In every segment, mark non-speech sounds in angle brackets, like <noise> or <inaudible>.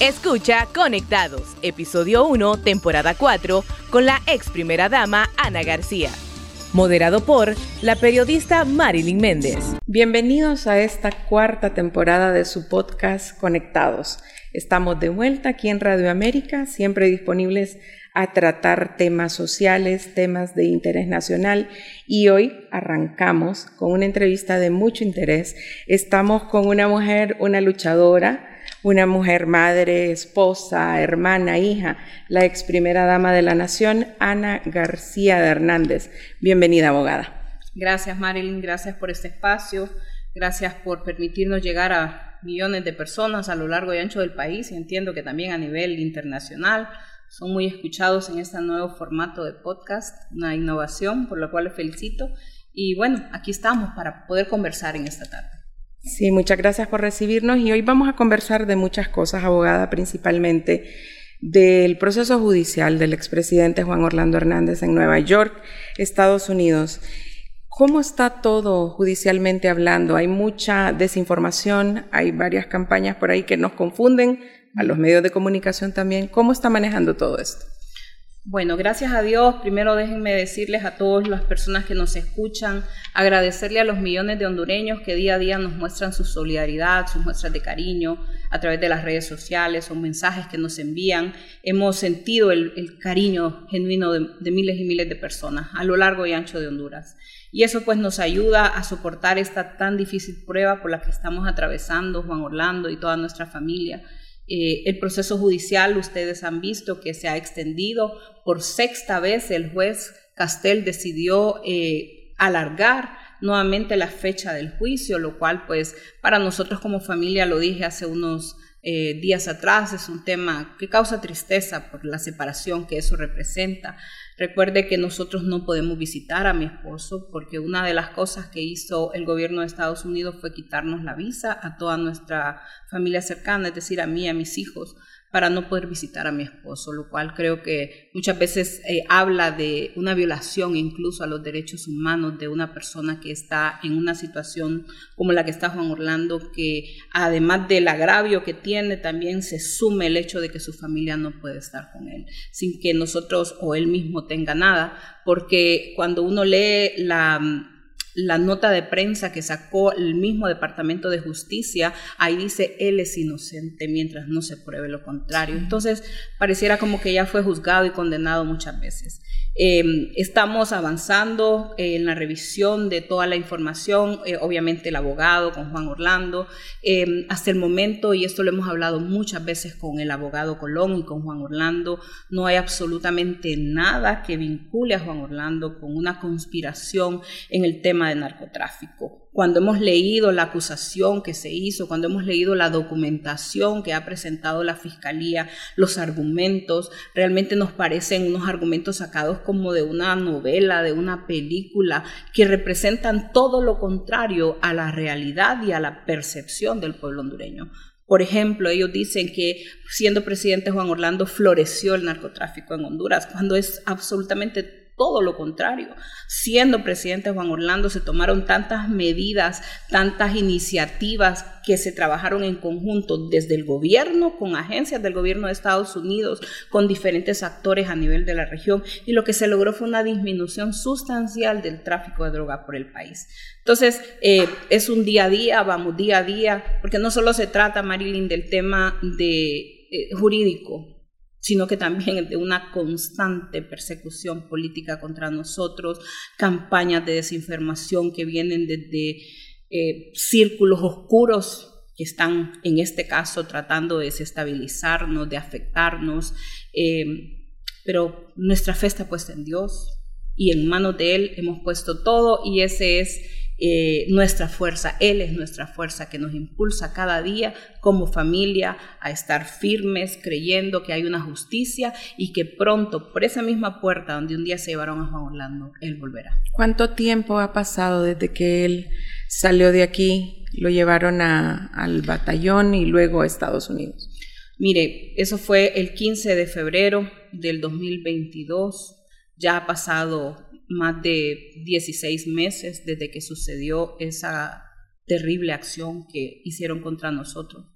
Escucha Conectados, episodio 1, temporada 4, con la ex primera dama Ana García. Moderado por la periodista Marilyn Méndez. Bienvenidos a esta cuarta temporada de su podcast Conectados. Estamos de vuelta aquí en Radio América, siempre disponibles a tratar temas sociales, temas de interés nacional y hoy arrancamos con una entrevista de mucho interés. Estamos con una mujer, una luchadora, una mujer madre, esposa, hermana, hija, la ex primera dama de la nación, Ana García de Hernández. Bienvenida, abogada. Gracias, Marilyn, gracias por este espacio, gracias por permitirnos llegar a millones de personas a lo largo y ancho del país y entiendo que también a nivel internacional son muy escuchados en este nuevo formato de podcast, una innovación por la cual les felicito. Y bueno, aquí estamos para poder conversar en esta tarde. Sí, muchas gracias por recibirnos y hoy vamos a conversar de muchas cosas, abogada, principalmente del proceso judicial del expresidente Juan Orlando Hernández en Nueva York, Estados Unidos. ¿Cómo está todo judicialmente hablando? Hay mucha desinformación, hay varias campañas por ahí que nos confunden, a los medios de comunicación también. ¿Cómo está manejando todo esto? Bueno, gracias a Dios, primero déjenme decirles a todas las personas que nos escuchan, agradecerle a los millones de hondureños que día a día nos muestran su solidaridad, sus muestras de cariño a través de las redes sociales o mensajes que nos envían. Hemos sentido el, cariño genuino de, de miles y miles de personas a lo largo y ancho de Honduras. Y eso pues nos ayuda a soportar esta tan difícil prueba por la que estamos atravesando Juan Orlando y toda nuestra familia. Eh, el proceso judicial, ustedes han visto que se ha extendido por sexta vez. El juez Castel decidió eh, alargar nuevamente la fecha del juicio, lo cual pues para nosotros como familia, lo dije hace unos eh, días atrás, es un tema que causa tristeza por la separación que eso representa. Recuerde que nosotros no podemos visitar a mi esposo porque una de las cosas que hizo el gobierno de Estados Unidos fue quitarnos la visa a toda nuestra familia cercana, es decir, a mí, a mis hijos para no poder visitar a mi esposo, lo cual creo que muchas veces eh, habla de una violación incluso a los derechos humanos de una persona que está en una situación como la que está Juan Orlando, que además del agravio que tiene, también se sume el hecho de que su familia no puede estar con él, sin que nosotros o él mismo tenga nada, porque cuando uno lee la la nota de prensa que sacó el mismo Departamento de Justicia, ahí dice él es inocente mientras no se pruebe lo contrario. Entonces, pareciera como que ya fue juzgado y condenado muchas veces. Em, estamos avanzando en la revisión de toda la información, eh, obviamente el abogado con Juan Orlando. Em, hasta el momento, y esto lo hemos hablado muchas veces con el abogado Colón y con Juan Orlando, no hay absolutamente nada que vincule a Juan Orlando con una conspiración en el tema de narcotráfico cuando hemos leído la acusación que se hizo, cuando hemos leído la documentación que ha presentado la Fiscalía, los argumentos, realmente nos parecen unos argumentos sacados como de una novela, de una película, que representan todo lo contrario a la realidad y a la percepción del pueblo hondureño. Por ejemplo, ellos dicen que siendo presidente Juan Orlando floreció el narcotráfico en Honduras, cuando es absolutamente todo lo contrario. Siendo presidente Juan Orlando se tomaron tantas medidas, tantas iniciativas que se trabajaron en conjunto desde el gobierno, con agencias del gobierno de Estados Unidos, con diferentes actores a nivel de la región, y lo que se logró fue una disminución sustancial del tráfico de droga por el país. Entonces, eh, es un día a día, vamos día a día, porque no solo se trata, Marilyn, del tema de, eh, jurídico, sino que también de una constante persecución política contra nosotros, campañas de desinformación que vienen desde eh, círculos oscuros que están en este caso tratando de desestabilizarnos, de afectarnos, eh, pero nuestra fe está puesta en Dios y en manos de Él hemos puesto todo y ese es eh, nuestra fuerza, Él es nuestra fuerza que nos impulsa cada día como familia a estar firmes, creyendo que hay una justicia y que pronto por esa misma puerta donde un día se llevaron a Juan Orlando, Él volverá. ¿Cuánto tiempo ha pasado desde que Él salió de aquí, lo llevaron al batallón y luego a Estados Unidos? Mire, eso fue el 15 de febrero del 2022. Ya ha pasado más de 16 meses desde que sucedió esa terrible acción que hicieron contra nosotros.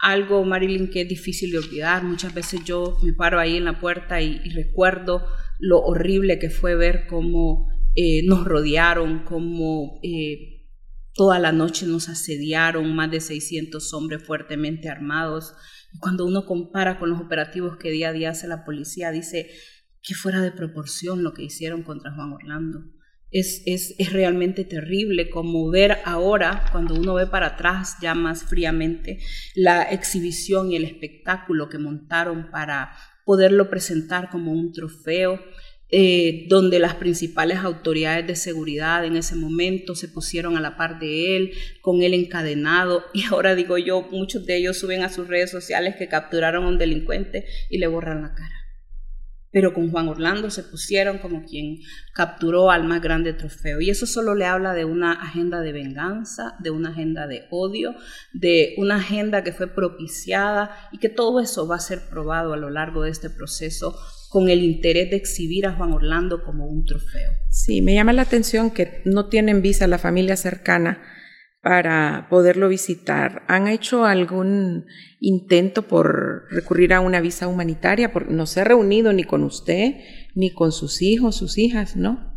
algo, Marilyn, que es difícil de olvidar. Muchas veces yo me paro ahí en la puerta y, recuerdo lo horrible que fue ver cómo eh, nos rodearon, cómo eh, toda la noche nos asediaron, más de 600 hombres fuertemente armados. Cuando uno compara con los operativos que día a día hace la policía, dice que fuera de proporción lo que hicieron contra Juan Orlando. Es, realmente terrible como ver ahora, cuando uno ve para atrás ya más fríamente, la exhibición y el espectáculo que montaron para poderlo presentar como un trofeo, eh, donde las principales autoridades de seguridad en ese momento se pusieron a la par de él, con él encadenado, <laughs> y ahora digo yo, muchos de ellos suben a sus redes sociales que capturaron a un delincuente y le borran la cara pero con Juan Orlando se pusieron como quien capturó al más grande trofeo. Y eso solo le habla de una agenda de venganza, de una agenda de odio, de una agenda que fue propiciada y que todo eso va a ser probado a lo largo de este proceso con el interés de exhibir a Juan Orlando como un trofeo. Sí, me llama la atención que no tienen visa la familia cercana para poderlo visitar. ¿Han hecho algún intento por recurrir a una visa humanitaria? Porque no se ha reunido ni con usted, ni con sus hijos, sus hijas, ¿no?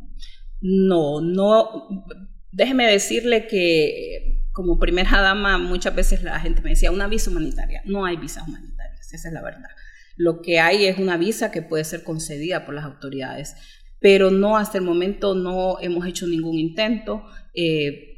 No, no. Déjeme decirle que como primera dama muchas veces la gente me decía una visa humanitaria. No hay visas humanitarias, esa es la verdad. Lo que hay es una visa que puede ser concedida por las autoridades, pero no hasta el momento no hemos hecho ningún intento. Eh,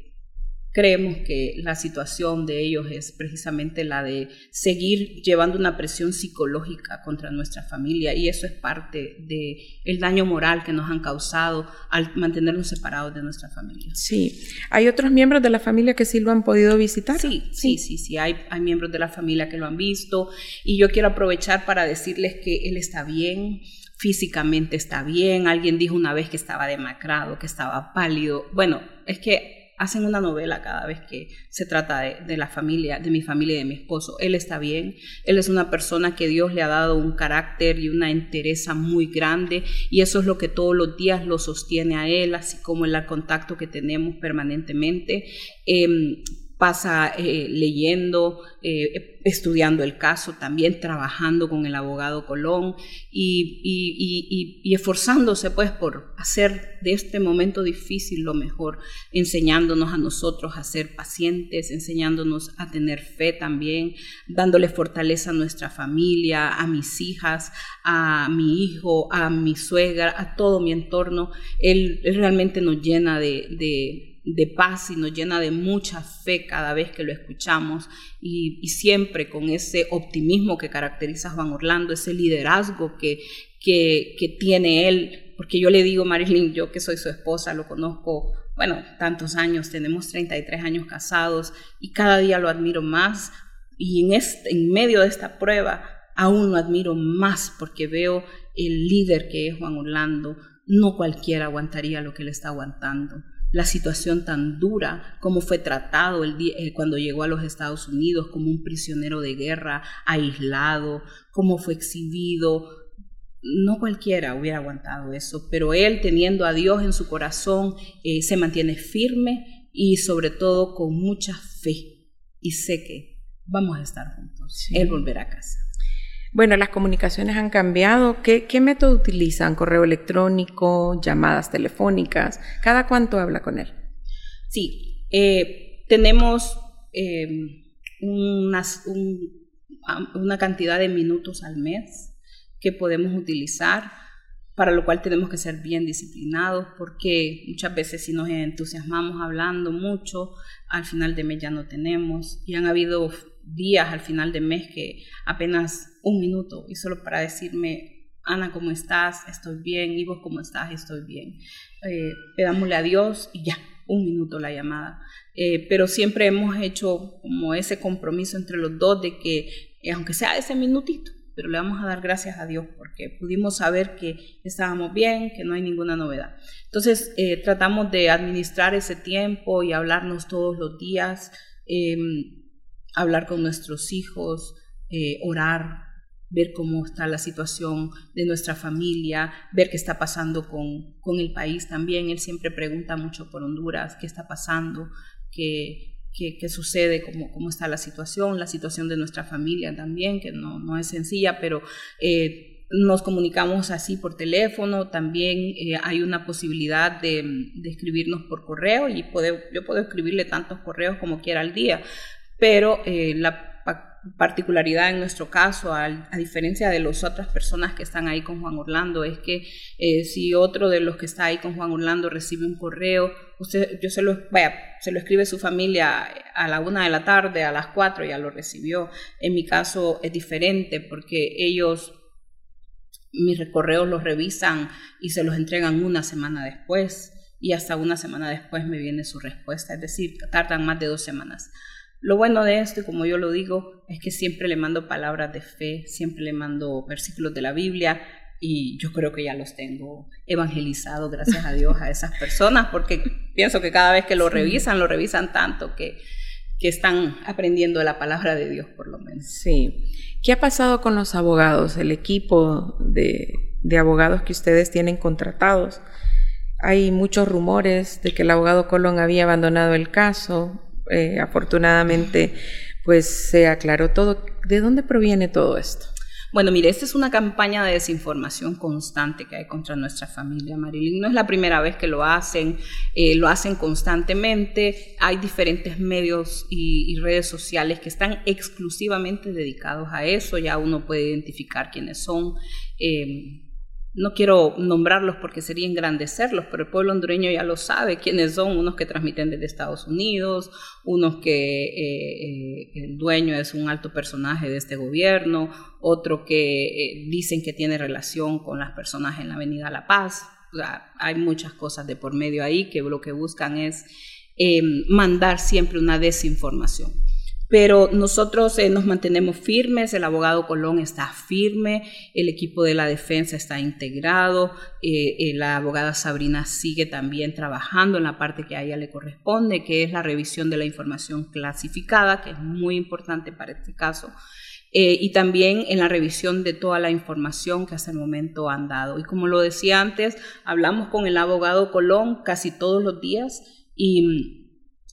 Creemos que la situación de ellos es precisamente la de seguir llevando una presión psicológica contra nuestra familia y eso es parte del el daño moral que nos han causado al mantenernos separados de nuestra familia. Sí, ¿hay otros miembros de la familia que sí lo han podido visitar? Sí, sí, sí, sí, hay, hay miembros de la familia que lo han visto y yo quiero aprovechar para decirles que él está bien, físicamente está bien. Alguien dijo una vez que estaba demacrado, que estaba pálido. Bueno, es que hacen una novela cada vez que se trata de, la familia, de mi familia y de mi esposo. Él está bien, él es una persona que Dios le ha dado un carácter y una entereza muy grande y eso es lo que todos los días lo sostiene a él, así como el contacto que tenemos permanentemente. Em, pasa eh, leyendo, eh, estudiando el caso, también trabajando con el abogado Colón y, esforzándose pues por hacer de este momento difícil lo mejor, enseñándonos a nosotros a ser pacientes, enseñándonos a tener fe también, dándole fortaleza a nuestra familia, a mis hijas, a mi hijo, a mi suegra, a todo mi entorno. Él, realmente nos llena de de paz y nos llena de mucha fe cada vez que lo escuchamos. Y, siempre con ese optimismo que caracteriza a Juan Orlando, ese liderazgo que, que, que, tiene él, porque yo le digo, Marilyn, yo que soy su esposa, lo conozco, bueno, tantos años, tenemos 33 años casados y cada día lo admiro más. Y en, este, en medio de esta prueba aún lo admiro más porque veo el líder que es Juan Orlando, no cualquiera aguantaría lo que él está aguantando la situación tan dura, cómo fue tratado el día, eh, cuando llegó a los Estados Unidos como un prisionero de guerra, aislado, cómo fue exhibido. No cualquiera hubiera aguantado eso, pero él teniendo a Dios en su corazón eh, se mantiene firme y sobre todo con mucha fe. Y sé que vamos a estar juntos. Él volverá a casa. Bueno, las comunicaciones han cambiado. ¿Qué, método utilizan? ¿Correo electrónico? ¿Llamadas telefónicas? ¿Cada cuánto habla con él? Sí, eh, tenemos eh, una cantidad de minutos al mes que podemos utilizar, para lo cual tenemos que ser bien disciplinados, porque muchas veces si nos entusiasmamos hablando mucho, al final de mes ya no tenemos. Y han habido días al final de mes que apenas un minuto y solo para decirme, Ana, ¿cómo estás? Estoy bien. ¿Y vos cómo estás? Estoy bien. Eh, pedámosle a Dios y ya, un minuto la llamada. Eh, pero siempre hemos hecho como ese compromiso entre los dos de que, eh, aunque sea ese minutito, pero le vamos a dar gracias a Dios porque pudimos saber que estábamos bien, que no hay ninguna novedad. Entonces, eh, tratamos de administrar ese tiempo y hablarnos todos los días. Em, hablar con nuestros hijos, eh, orar, ver cómo está la situación de nuestra familia, ver qué está pasando con, con, el país también. Él siempre pregunta mucho por Honduras, qué está pasando, que qué, sucede, cómo, cómo está la situación, la situación de nuestra familia también, que no, no es sencilla, pero eh, nos comunicamos así por teléfono, también eh, hay una posibilidad de, de, escribirnos por correo y puede, yo puedo escribirle tantos correos como quiera al día, pero eh, la particularidad en nuestro caso, a, diferencia de las otras personas que están ahí con Juan Orlando, es que eh, si otro de los que está ahí con Juan Orlando recibe un correo, usted, yo se lo, vaya, se lo escribe su familia a la una de la tarde, a las cuatro ya lo recibió. En mi caso es diferente porque ellos mis correos los revisan y se los entregan una semana después y hasta una semana después me viene su respuesta, es decir, tardan más de dos semanas. Lo bueno de esto, y como yo lo digo, es que siempre le mando palabras de fe, siempre le mando versículos de la Biblia y yo creo que ya los tengo evangelizados, gracias a Dios, a esas personas, porque pienso que cada vez que lo revisan, lo revisan tanto que, que están aprendiendo la palabra de Dios, por lo menos. Sí. ¿Qué ha pasado con los abogados, el equipo de, de abogados que ustedes tienen contratados? Hay muchos rumores de que el abogado Colón había abandonado el caso. Eh, afortunadamente, pues se aclaró todo. ¿De dónde proviene todo esto? Bueno, mire, esta es una campaña de desinformación constante que hay contra nuestra familia, Marilyn. No es la primera vez que lo hacen, eh, lo hacen constantemente. Hay diferentes medios y, redes sociales que están exclusivamente dedicados a eso. Ya uno puede identificar quiénes son. Eh, no quiero nombrarlos porque sería engrandecerlos, pero el pueblo hondureño ya lo sabe quiénes son, unos que transmiten desde Estados Unidos, unos que eh, eh, el dueño es un alto personaje de este gobierno, otro que eh, dicen que tiene relación con las personas en la Avenida La Paz. hay muchas cosas de por medio ahí que lo que buscan es mandar siempre una desinformación pero nosotros eh, nos mantenemos firmes, el abogado Colón está firme, el equipo de la defensa está integrado, eh, eh, la abogada Sabrina sigue también trabajando en la parte que a ella le corresponde, que es la revisión de la información clasificada, que es muy importante para este caso. y también en la revisión de toda la información que hasta el momento han dado. Y como lo decía antes, hablamos con el abogado Colón casi todos los días y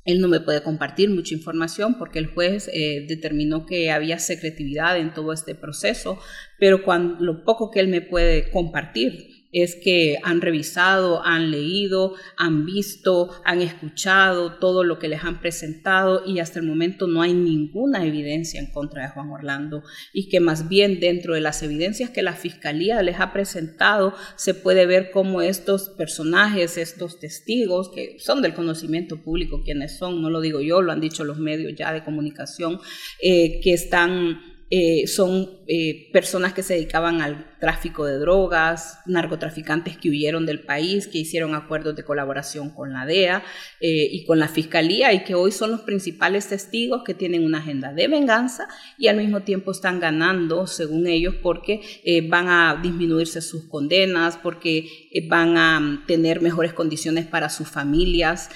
él no me puede compartir mucha información porque el juez eh, determinó que había secretividad en todo este proceso, pero cuando, lo poco que él me puede compartir es que han revisado, han leído, han visto, han escuchado todo lo que les han presentado y hasta el momento no hay ninguna evidencia en contra de Juan Orlando. Y que más bien dentro de las evidencias que la Fiscalía les ha presentado se puede ver cómo estos personajes, estos testigos que son del conocimiento público, quienes son, no lo digo yo, lo han dicho los medios ya de comunicación, eh, que están eh, son eh, personas que se dedicaban al tráfico de drogas, narcotraficantes que huyeron del país, que hicieron acuerdos de colaboración con la DEA eh, y con la Fiscalía y que hoy son los principales testigos que tienen una agenda de venganza y al mismo tiempo están ganando, según ellos, porque van a disminuirse sus condenas, porque van a tener mejores condiciones para sus familias,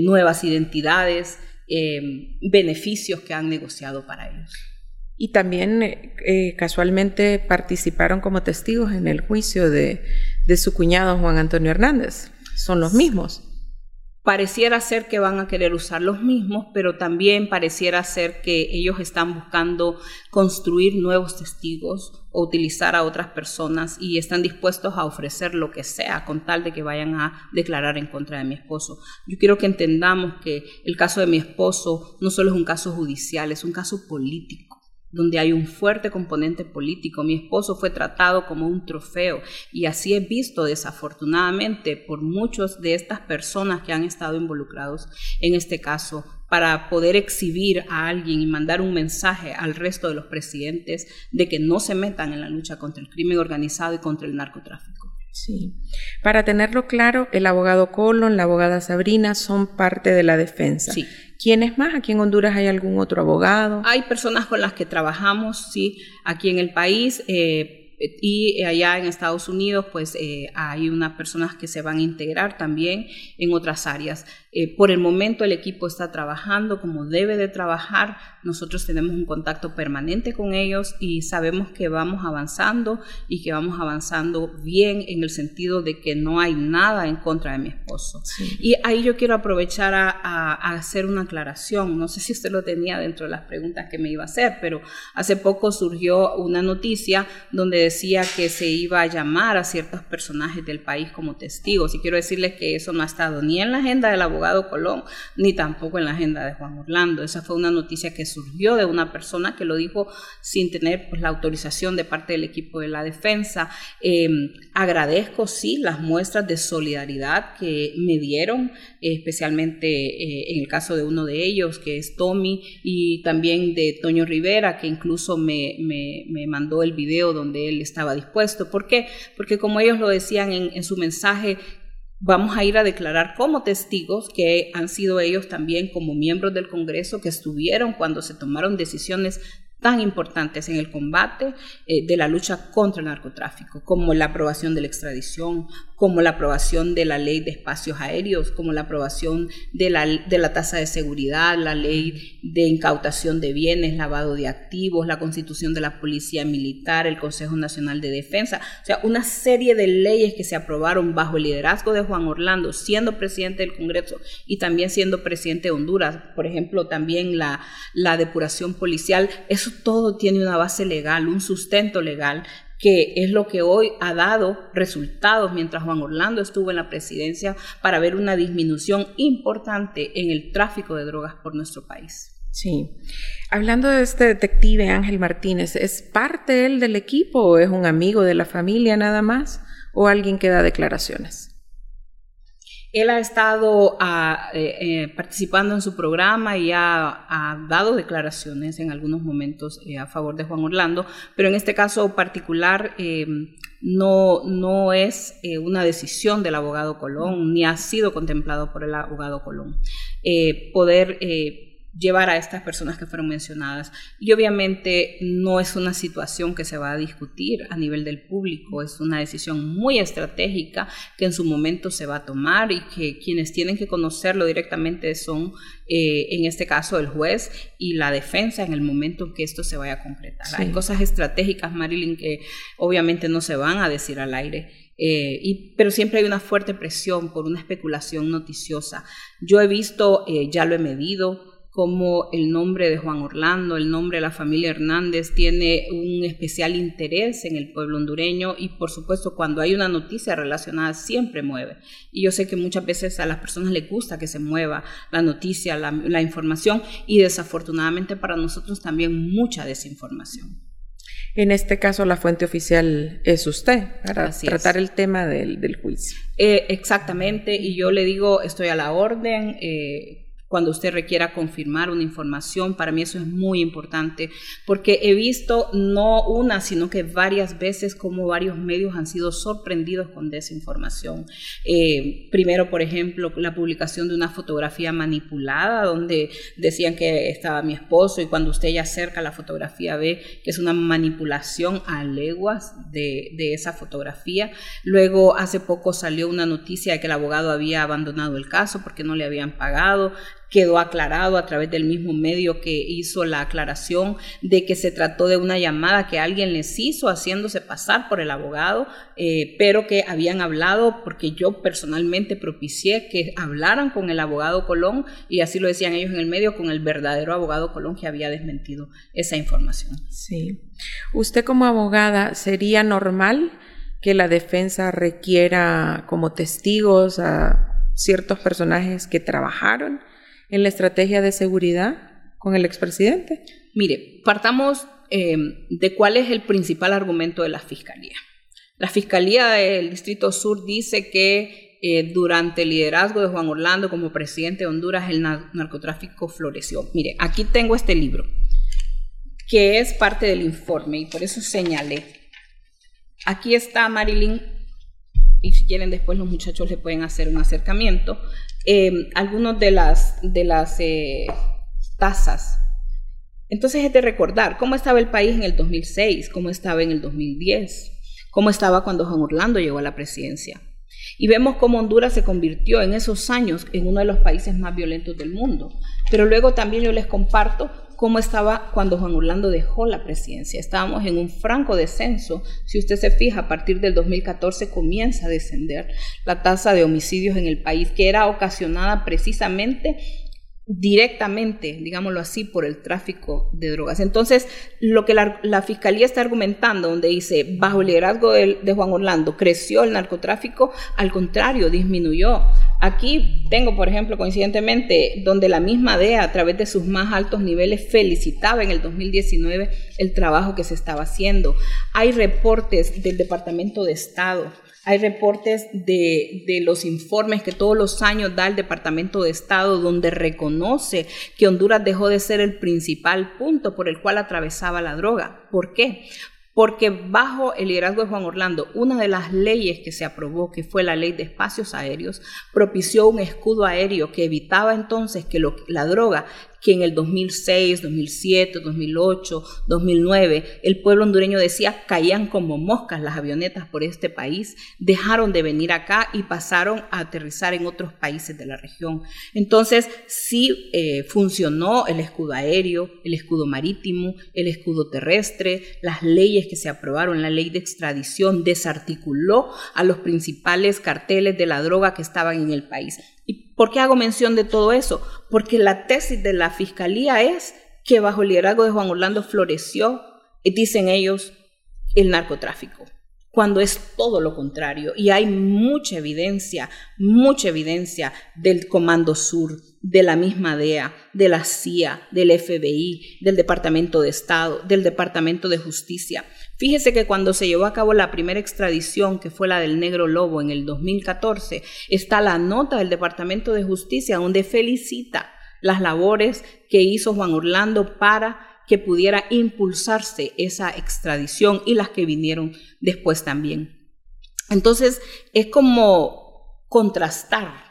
nuevas identidades, beneficios que han negociado para ellos y también eh, casualmente participaron como testigos en el juicio de, su cuñado Juan Antonio Hernández. Son los mismos. Pareciera ser que van a querer usar los mismos, pero también pareciera ser que ellos están buscando construir nuevos testigos o utilizar a otras personas y están dispuestos a ofrecer lo que sea con tal de que vayan a declarar en contra de mi esposo. Yo quiero que entendamos que el caso de mi esposo no solo es un caso judicial, es un caso político donde hay un fuerte componente político. Mi esposo fue tratado como un trofeo y así he visto desafortunadamente por muchos de estas personas que han estado involucrados en este caso para poder exhibir a alguien y mandar un mensaje al resto de los presidentes de que no se metan en la lucha contra el crimen organizado y contra el narcotráfico. Sí. Para tenerlo claro, el abogado Colon, la abogada Sabrina son parte de la defensa. Sí. ¿Quiénes más? ¿Aquí en Honduras hay algún otro abogado? Hay personas con las que trabajamos, sí, aquí en el país. Eh, y allá en Estados Unidos, pues eh, hay unas personas que se van a integrar también en otras áreas. Eh, por el momento el equipo está trabajando como debe de trabajar. Nosotros tenemos un contacto permanente con ellos y sabemos que vamos avanzando y que vamos avanzando bien en el sentido de que no hay nada en contra de mi esposo. Y ahí yo quiero aprovechar a, a, hacer una aclaración. No sé si usted lo tenía dentro de las preguntas que me iba a hacer, pero hace poco surgió una noticia donde decía que se iba a llamar a ciertos personajes del país como testigos. Y quiero decirles que eso no ha estado ni en la agenda del abogado Colón, ni tampoco en la agenda de Juan Orlando. Esa fue una noticia que surgió de una persona que lo dijo sin tener pues, la autorización de parte del equipo de la defensa. Em, agradezco, sí, las muestras de solidaridad que me dieron, especialmente eh, en el caso de uno de ellos, que es Tommy, y también de Toño Rivera, que incluso me, me, mandó el video donde él estaba dispuesto. ¿Por qué? Porque como ellos lo decían en, en su mensaje, Vamos a ir a declarar como testigos que han sido ellos también como miembros del Congreso que estuvieron cuando se tomaron decisiones tan importantes en el combate eh, de la lucha contra el narcotráfico, como la aprobación de la extradición, como la aprobación de la ley de espacios aéreos, como la aprobación de la, de la tasa de seguridad, la ley de incautación de bienes, lavado de activos, la constitución de la Policía Militar, el Consejo Nacional de Defensa, o sea, una serie de leyes que se aprobaron bajo el liderazgo de Juan Orlando, siendo presidente del Congreso y también siendo presidente de Honduras, por ejemplo, también la, la depuración policial, eso todo tiene una base legal, un sustento legal que es lo que hoy ha dado resultados mientras Juan Orlando estuvo en la presidencia para ver una disminución importante en el tráfico de drogas por nuestro país. Sí. Hablando de este detective Ángel Martínez, ¿es parte él del equipo o es un amigo de la familia nada más o alguien que da declaraciones? Él ha estado ah, eh, eh, participando en su programa y ha, dado declaraciones en algunos momentos eh, a favor de Juan Orlando, pero en este caso particular no, no es una decisión del abogado Colón, ni ha sido contemplado por el abogado Colón. poder llevar a estas personas que fueron mencionadas. Y obviamente no es una situación que se va a discutir a nivel del público, es una decisión muy estratégica que en su momento se va a tomar y que quienes tienen que conocerlo directamente son, eh, en este caso, el juez y la defensa en el momento en que esto se vaya a concretar. Hay cosas estratégicas, Marilyn, que obviamente no se van a decir al aire. Eh, y, pero siempre hay una fuerte presión por una especulación noticiosa. Yo he visto, eh, ya lo he medido, como el nombre de Juan Orlando, el nombre de la familia Hernández tiene un especial interés en el pueblo hondureño y por supuesto cuando hay una noticia relacionada siempre mueve. Y yo sé que muchas veces a las personas les gusta que se mueva la noticia, la, información y desafortunadamente para nosotros también mucha desinformación. En este caso, la fuente oficial es usted para tratar el tema del, juicio. Eh, exactamente, y yo le digo, estoy a la orden. Eh, cuando usted requiera confirmar una información. Para mí eso es muy importante porque he visto no una, sino que varias veces como varios medios han sido sorprendidos con desinformación. Eh, primero, por ejemplo, la publicación de una fotografía manipulada donde decían que estaba mi esposo y cuando usted ya acerca la fotografía ve que es una manipulación a leguas de, de esa fotografía. Luego, hace poco salió una noticia de que el abogado había abandonado el caso porque no le habían pagado quedó aclarado a través del mismo medio que hizo la aclaración de que se trató de una llamada que alguien les hizo haciéndose pasar por el abogado, eh, pero que habían hablado porque yo personalmente propicié que hablaran con el abogado Colón y así lo decían ellos en el medio con el verdadero abogado Colón que había desmentido esa información. Sí. Usted como abogada, ¿sería normal que la defensa requiera como testigos a ciertos personajes que trabajaron en la estrategia de seguridad con el expresidente? Mire, partamos eh, de cuál es el principal argumento de la Fiscalía. La Fiscalía del Distrito Sur dice que eh, durante el liderazgo de Juan Orlando como presidente de Honduras el narcotráfico floreció. Mire, aquí tengo este libro, que es parte del informe y por eso señalé. Aquí está Marilyn, y si quieren después los muchachos le pueden hacer un acercamiento. Eh, algunos de las, de las eh, tasas. Entonces es de recordar cómo estaba el país en el 2006, cómo estaba en el 2010, cómo estaba cuando Juan Orlando llegó a la presidencia. Y vemos cómo Honduras se convirtió en esos años en uno de los países más violentos del mundo. Pero luego también yo les comparto cómo estaba cuando Juan Orlando dejó la presidencia. Estábamos en un franco descenso. Si usted se fija, a partir del 2014 comienza a descender la tasa de homicidios en el país, que era ocasionada precisamente directamente, digámoslo así, por el tráfico de drogas. Entonces, lo que la, Fiscalía está argumentando, donde dice, bajo el liderazgo de, Juan Orlando, creció el narcotráfico, al contrario, disminuyó. Aquí tengo, por ejemplo, coincidentemente, donde la misma DEA, a través de sus más altos niveles, felicitaba en el 2019 el trabajo que se estaba haciendo. Hay reportes del Departamento de Estado hay reportes de, de, los informes que todos los años da el Departamento de Estado donde reconoce que Honduras dejó de ser el principal punto por el cual atravesaba la droga. ¿Por qué? porque bajo el liderazgo de Juan Orlando, una de las leyes que se aprobó, que fue la ley de espacios aéreos, propició un escudo aéreo que evitaba entonces que la droga que en el 2006, 2007, 2008, 2009 el pueblo hondureño decía caían como moscas las avionetas por este país, dejaron de venir acá y pasaron a aterrizar en otros países de la región. Entonces sí eh, funcionó el escudo aéreo, el escudo marítimo, el escudo terrestre, las leyes que se aprobaron, la ley de extradición desarticuló a los principales carteles de la droga que estaban en el país. ¿Y por qué hago mención de todo eso? Porque la tesis de la fiscalía es que bajo el liderazgo de Juan Orlando floreció, dicen ellos, el narcotráfico, cuando es todo lo contrario. Y hay mucha evidencia, mucha evidencia del Comando Sur, de la misma DEA, de la CIA, del FBI, del Departamento de Estado, del Departamento de Justicia. Fíjese que cuando se llevó a cabo la primera extradición, que fue la del Negro Lobo en el 2014, está la nota del Departamento de Justicia donde felicita las labores que hizo Juan Orlando para que pudiera impulsarse esa extradición y las que vinieron después también. Entonces, es como contrastar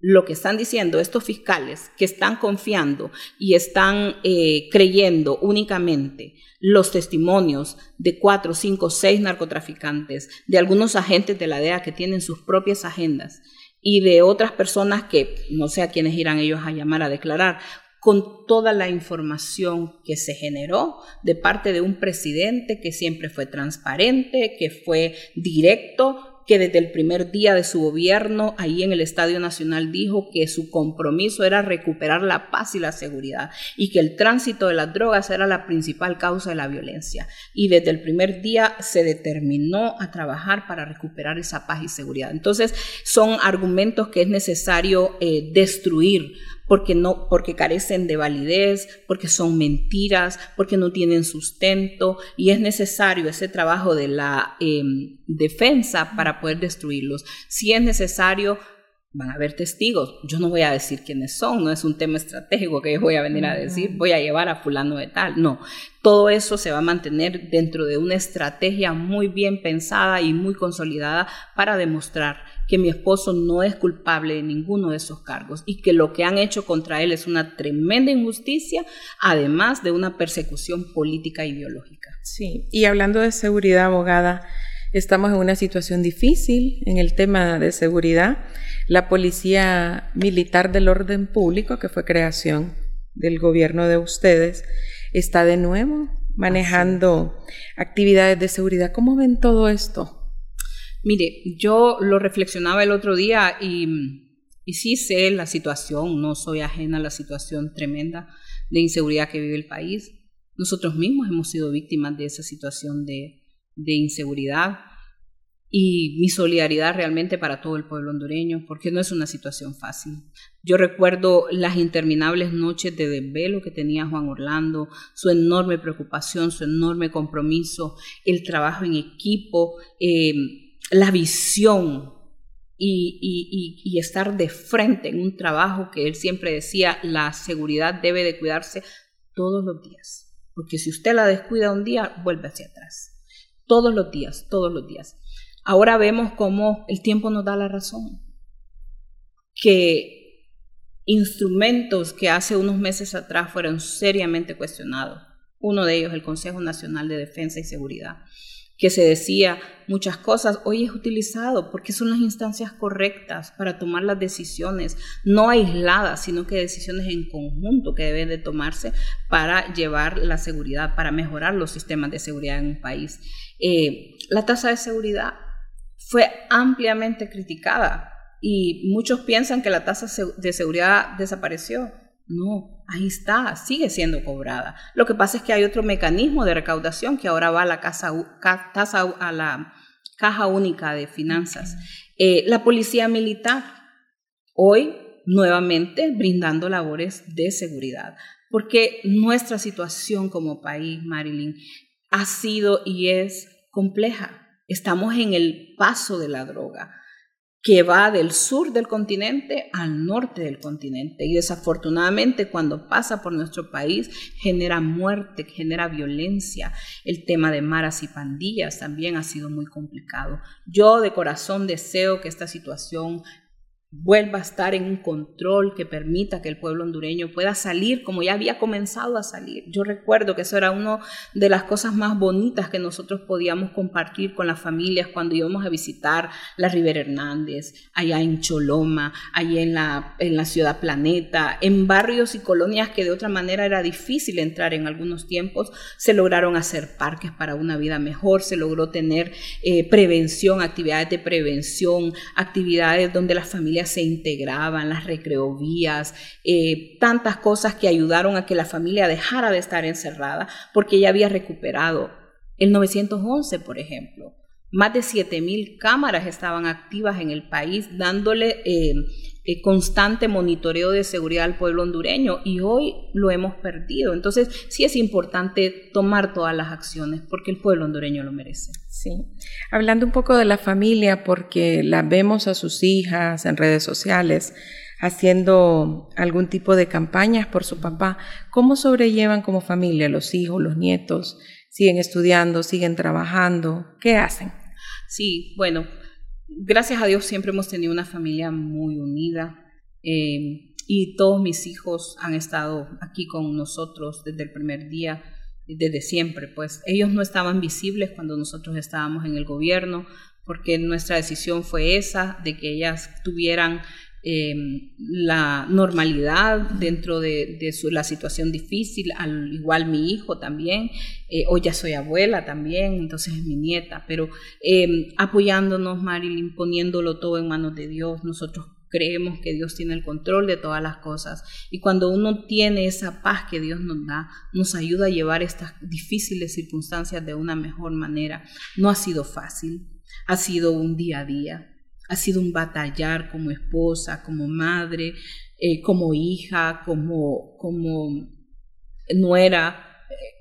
lo que están diciendo estos fiscales que están confiando y están eh, creyendo únicamente los testimonios de cuatro, cinco, seis narcotraficantes, de algunos agentes de la DEA que tienen sus propias agendas y de otras personas que no sé a quiénes irán ellos a llamar a declarar, con toda la información que se generó de parte de un presidente que siempre fue transparente, que fue directo, que desde el primer día de su gobierno ahí en el Estadio Nacional dijo que su compromiso era recuperar la paz y la seguridad y que el tránsito de las drogas era la principal causa de la violencia. Y desde el primer día se determinó a trabajar para recuperar esa paz y seguridad. Entonces son argumentos que es necesario eh, destruir porque, no, porque carecen de validez, porque son mentiras, porque no tienen sustento y es necesario ese trabajo de la em, defensa para poder destruirlos. Si es necesario, van a haber testigos. Yo no voy a decir quiénes son, no es un tema estratégico que yo voy a venir a decir, voy a llevar a fulano de tal. No, todo eso se va a mantener dentro de una estrategia muy bien pensada y muy consolidada para demostrar que mi esposo no es culpable de ninguno de esos cargos y que lo que han hecho contra él es una tremenda injusticia, además de una persecución política e ideológica. Sí, y hablando de seguridad, abogada, estamos en una situación difícil en el tema de seguridad. La Policía Militar del Orden Público, que fue creación del gobierno de ustedes, está de nuevo manejando actividades de seguridad. ¿Cómo ven todo esto? Mire, yo lo reflexionaba el otro día y, y sí sé la situación, no soy ajena a la situación tremenda de inseguridad que vive el país. Nosotros mismos hemos sido víctimas de esa situación de, inseguridad y mi solidaridad realmente para todo el pueblo hondureño, porque no es una situación fácil. Yo recuerdo las interminables noches de desvelo que tenía Juan Orlando, su enorme preocupación, su enorme compromiso, el trabajo en equipo. Eh, la visión y, estar de frente en un trabajo que él siempre decía, la seguridad debe de cuidarse todos los días, porque si usted la descuida un día, vuelve hacia atrás. Todos los días, todos los días. Ahora vemos cómo el tiempo nos da la razón, que instrumentos que hace unos meses atrás fueron seriamente cuestionados, uno de ellos el Consejo Nacional de Defensa y Seguridad, que se decía muchas cosas, hoy es utilizado porque son las instancias correctas para tomar las decisiones, no aisladas, sino que decisiones en conjunto que deben de tomarse para llevar la seguridad, para mejorar los sistemas de seguridad en un país. Eh, la tasa de seguridad fue ampliamente criticada y muchos piensan que la tasa de seguridad desapareció. No, ahí está, sigue siendo cobrada. Lo que pasa es que hay otro mecanismo de recaudación que ahora va a la, casa, a la Caja Única de Finanzas. Eh, la Policía Militar, hoy nuevamente brindando labores de seguridad, porque nuestra situación como país, Marilyn, ha sido y es compleja. Estamos en el paso de la droga que va del sur del continente al norte del continente. Y desafortunadamente cuando pasa por nuestro país genera muerte, genera violencia. El tema de maras y pandillas también ha sido muy complicado. Yo de corazón deseo que esta situación vuelva a estar en un control que permita que el pueblo hondureño pueda salir como ya había comenzado a salir. Yo recuerdo que eso era una de las cosas más bonitas que nosotros podíamos compartir con las familias cuando íbamos a visitar la Rivera Hernández, allá en Choloma, allá en la, en la ciudad Planeta, en barrios y colonias que de otra manera era difícil entrar en algunos tiempos, se lograron hacer parques para una vida mejor, se logró tener eh, prevención, actividades de prevención, actividades donde las familias se integraban, las recreovías, eh, tantas cosas que ayudaron a que la familia dejara de estar encerrada, porque ella había recuperado el 911, por ejemplo. Más de 7.000 cámaras estaban activas en el país, dándole eh, constante monitoreo de seguridad al pueblo hondureño y hoy lo hemos perdido. Entonces, sí es importante tomar todas las acciones porque el pueblo hondureño lo merece. Sí. Hablando un poco de la familia, porque la vemos a sus hijas en redes sociales haciendo algún tipo de campañas por su papá, ¿cómo sobrellevan como familia los hijos, los nietos? ¿Siguen estudiando, siguen trabajando? ¿Qué hacen? Sí, bueno, gracias a Dios siempre hemos tenido una familia muy unida eh, y todos mis hijos han estado aquí con nosotros desde el primer día, desde siempre. Pues ellos no estaban visibles cuando nosotros estábamos en el gobierno porque nuestra decisión fue esa, de que ellas tuvieran Em, la normalidad dentro de, la situación difícil, al igual mi hijo también, eh, hoy ya soy abuela también, entonces es mi nieta, pero em, apoyándonos, Marilyn, poniéndolo todo en manos de Dios, nosotros creemos que Dios tiene el control de todas las cosas y cuando uno tiene esa paz que Dios nos da, nos ayuda a llevar estas difíciles circunstancias de una mejor manera. No ha sido fácil, ha sido un día a día, ha sido un batallar como esposa, como madre, eh, como hija, como, como nuera.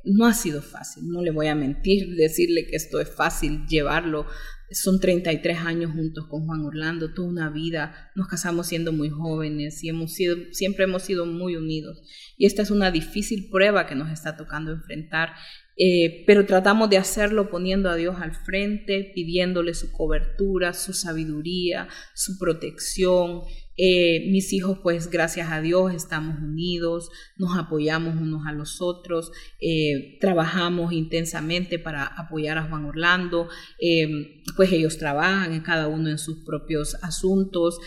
No ha sido fácil, no le voy a mentir, <laughs> decirle que esto es fácil llevarlo. Son 33 años juntos con Juan Orlando, toda una vida. Nos casamos siendo muy jóvenes y hemos sido, siempre hemos sido muy unidos. Y esta es una difícil prueba que nos está tocando enfrentar eh, pero tratamos de hacerlo poniendo a Dios al frente, pidiéndole su cobertura, su sabiduría, su protección, eh, mis hijos, pues gracias a Dios, estamos unidos, nos apoyamos unos a los otros, eh, trabajamos intensamente para apoyar a Juan Orlando, eh, pues ellos trabajan cada uno en sus propios asuntos,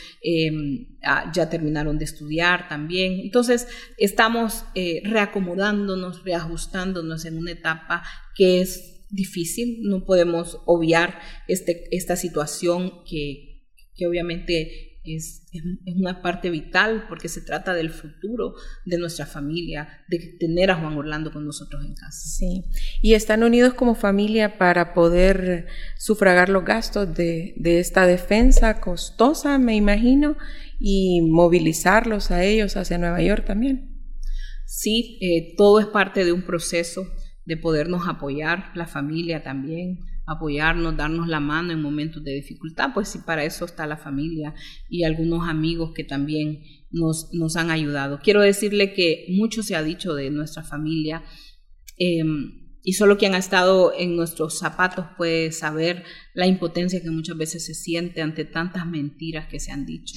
ah, ya terminaron de estudiar también. Entonces, estamos reacomodándonos, reajustándonos en una etapa que es difícil, no podemos obviar este, esta situación que, que obviamente es, una parte vital porque se trata del futuro de nuestra familia, de tener a Juan Orlando con nosotros en casa. Sí, y están unidos como familia para poder sufragar los gastos de, esta defensa costosa, me imagino, y movilizarlos a ellos hacia Nueva York también. Sí, eh, todo es parte de un proceso de podernos apoyar, la familia también, apoyarnos, darnos la mano en momentos de dificultad, pues sí, para eso está la familia y algunos amigos que también nos, nos han ayudado. Quiero decirle que mucho se ha dicho de nuestra familia em, y solo quien ha estado en nuestros zapatos puede saber la impotencia que muchas veces se siente ante tantas mentiras que se han dicho.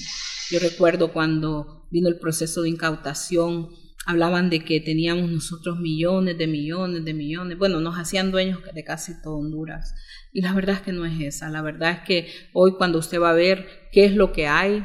Yo recuerdo cuando vino el proceso de incautación hablaban de que teníamos nosotros millones de millones de millones, bueno, nos hacían dueños de casi todo Honduras. Y la verdad es que no es esa, la verdad es que hoy cuando usted va a ver qué es lo que hay,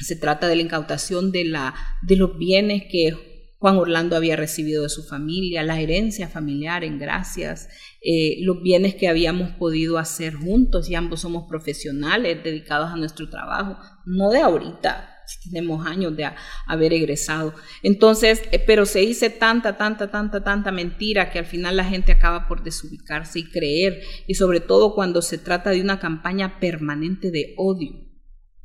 se trata de la incautación de, la, de los bienes que Juan Orlando había recibido de su familia, la herencia familiar en gracias, eh, los bienes que habíamos podido hacer juntos y ambos somos profesionales dedicados a nuestro trabajo, no de ahorita, tenemos años de haber egresado. Entonces, eh, pero se dice tanta, tanta, tanta, tanta mentira que al final la gente acaba por desubicarse y creer, y sobre todo cuando se trata de una campaña permanente de odio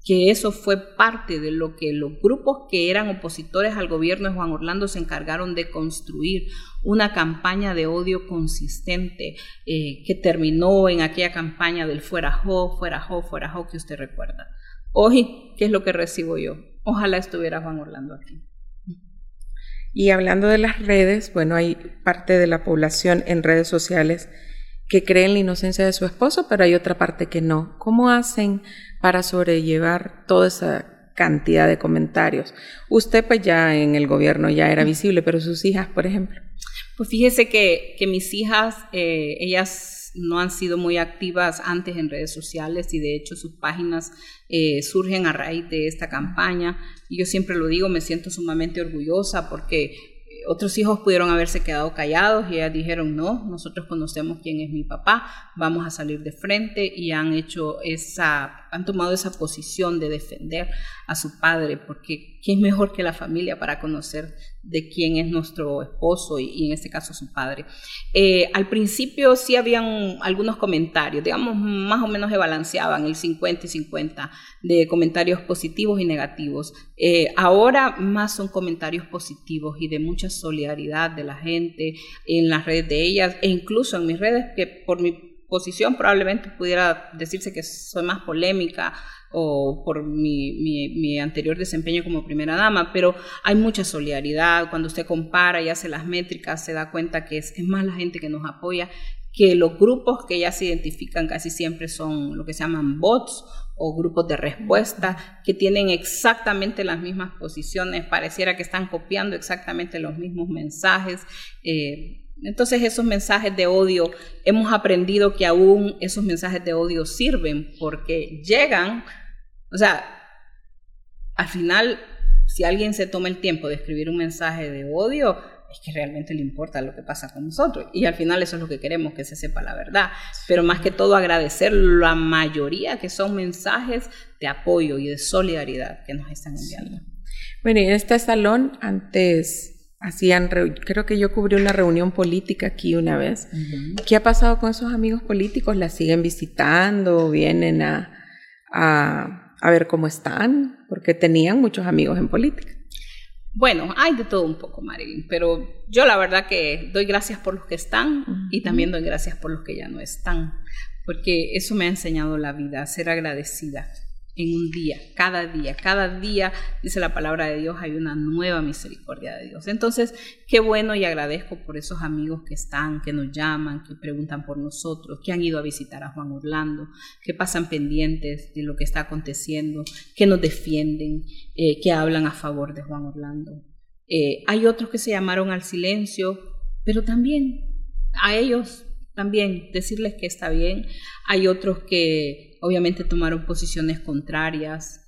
que eso fue parte de lo que los grupos que eran opositores al gobierno de Juan Orlando se encargaron de construir, una campaña de odio consistente eh, que terminó en aquella campaña del fuera jo, fuera jo, fuera jo que usted recuerda. Hoy, ¿qué es lo que recibo yo? Ojalá estuviera Juan Orlando aquí. Y hablando de las redes, bueno, hay parte de la población en redes sociales que cree en la inocencia de su esposo, pero hay otra parte que no. ¿Cómo hacen para sobrellevar toda esa cantidad de comentarios? Usted pues ya en el gobierno ya era visible, pero sus hijas, por ejemplo. Pues fíjese que, que mis hijas, eh, ellas no han sido muy activas antes en redes sociales y de hecho sus páginas eh, surgen a raíz de esta campaña. Y yo siempre lo digo, me siento sumamente orgullosa porque eh, otros hijos pudieron haberse quedado callados y ellas dijeron, no, nosotros conocemos quién es mi papá, vamos a salir de frente y han hecho esa, han tomado esa posición de defender a su padre, porque ¿quién mejor que la familia para conocer de quién es nuestro esposo y, en este caso su padre. Eh, al principio sí habían algunos comentarios, digamos, más o menos se balanceaban el 50 y 50 de comentarios positivos y negativos. Eh, ahora más son comentarios positivos y de mucha solidaridad de la gente en las redes de ellas e incluso en mis redes que por mi posición probablemente pudiera decirse que soy más polémica o por mi, mi, anterior desempeño como primera dama, pero hay mucha solidaridad. Cuando usted compara y hace las métricas, se da cuenta que es, es más la gente que nos apoya que los grupos que ya se identifican casi siempre son lo que se llaman bots o grupos de respuesta que tienen exactamente las mismas posiciones, pareciera que están copiando exactamente los mismos mensajes. Eh, entonces esos mensajes de odio, hemos aprendido que aún esos mensajes de odio sirven porque llegan, o sea, al final, si alguien se toma el tiempo de escribir un mensaje de odio, es que realmente le importa lo que pasa con nosotros. Y al final eso es lo que queremos, que se sepa la verdad. Pero más que todo agradecer la mayoría que son mensajes de apoyo y de solidaridad que nos están enviando. Bueno, y en este salón antes hacían, creo que yo cubrí una reunión política aquí una vez. ¿Qué ha pasado con esos amigos políticos? ¿La siguen visitando? ¿Vienen a, a, a, ver cómo están? Porque tenían muchos amigos en política. Bueno, hay de todo un poco, Marilyn, pero yo la verdad que doy gracias por los que están y también doy gracias por los que ya no están, porque eso me ha enseñado la vida, a ser agradecida en un día, cada día, cada día, dice la palabra de Dios, hay una nueva misericordia de Dios. Entonces, qué bueno y agradezco por esos amigos que están, que nos llaman, que preguntan por nosotros, que han ido a visitar a Juan Orlando, que pasan pendientes de lo que está aconteciendo, que nos defienden, eh, que hablan a favor de Juan Orlando. Eh, hay otros que se llamaron al silencio, pero también a ellos también decirles que está bien. Hay otros que obviamente tomaron posiciones contrarias.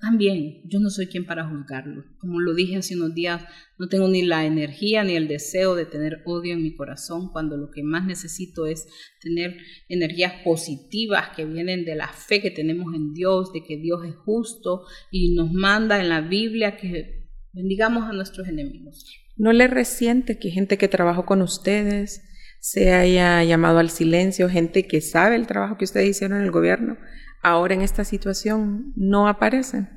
También, yo no soy quien para juzgarlo. Como lo dije hace unos días, no tengo ni la energía ni el deseo de tener odio en mi corazón cuando lo que más necesito es tener energías positivas que vienen de la fe que tenemos en Dios, de que Dios es justo y nos manda en la Biblia que bendigamos a nuestros enemigos. ¿No le resiente que gente que trabajó con ustedes, se haya llamado al silencio, gente que sabe el trabajo que ustedes hicieron en el gobierno, ahora en esta situación no aparecen.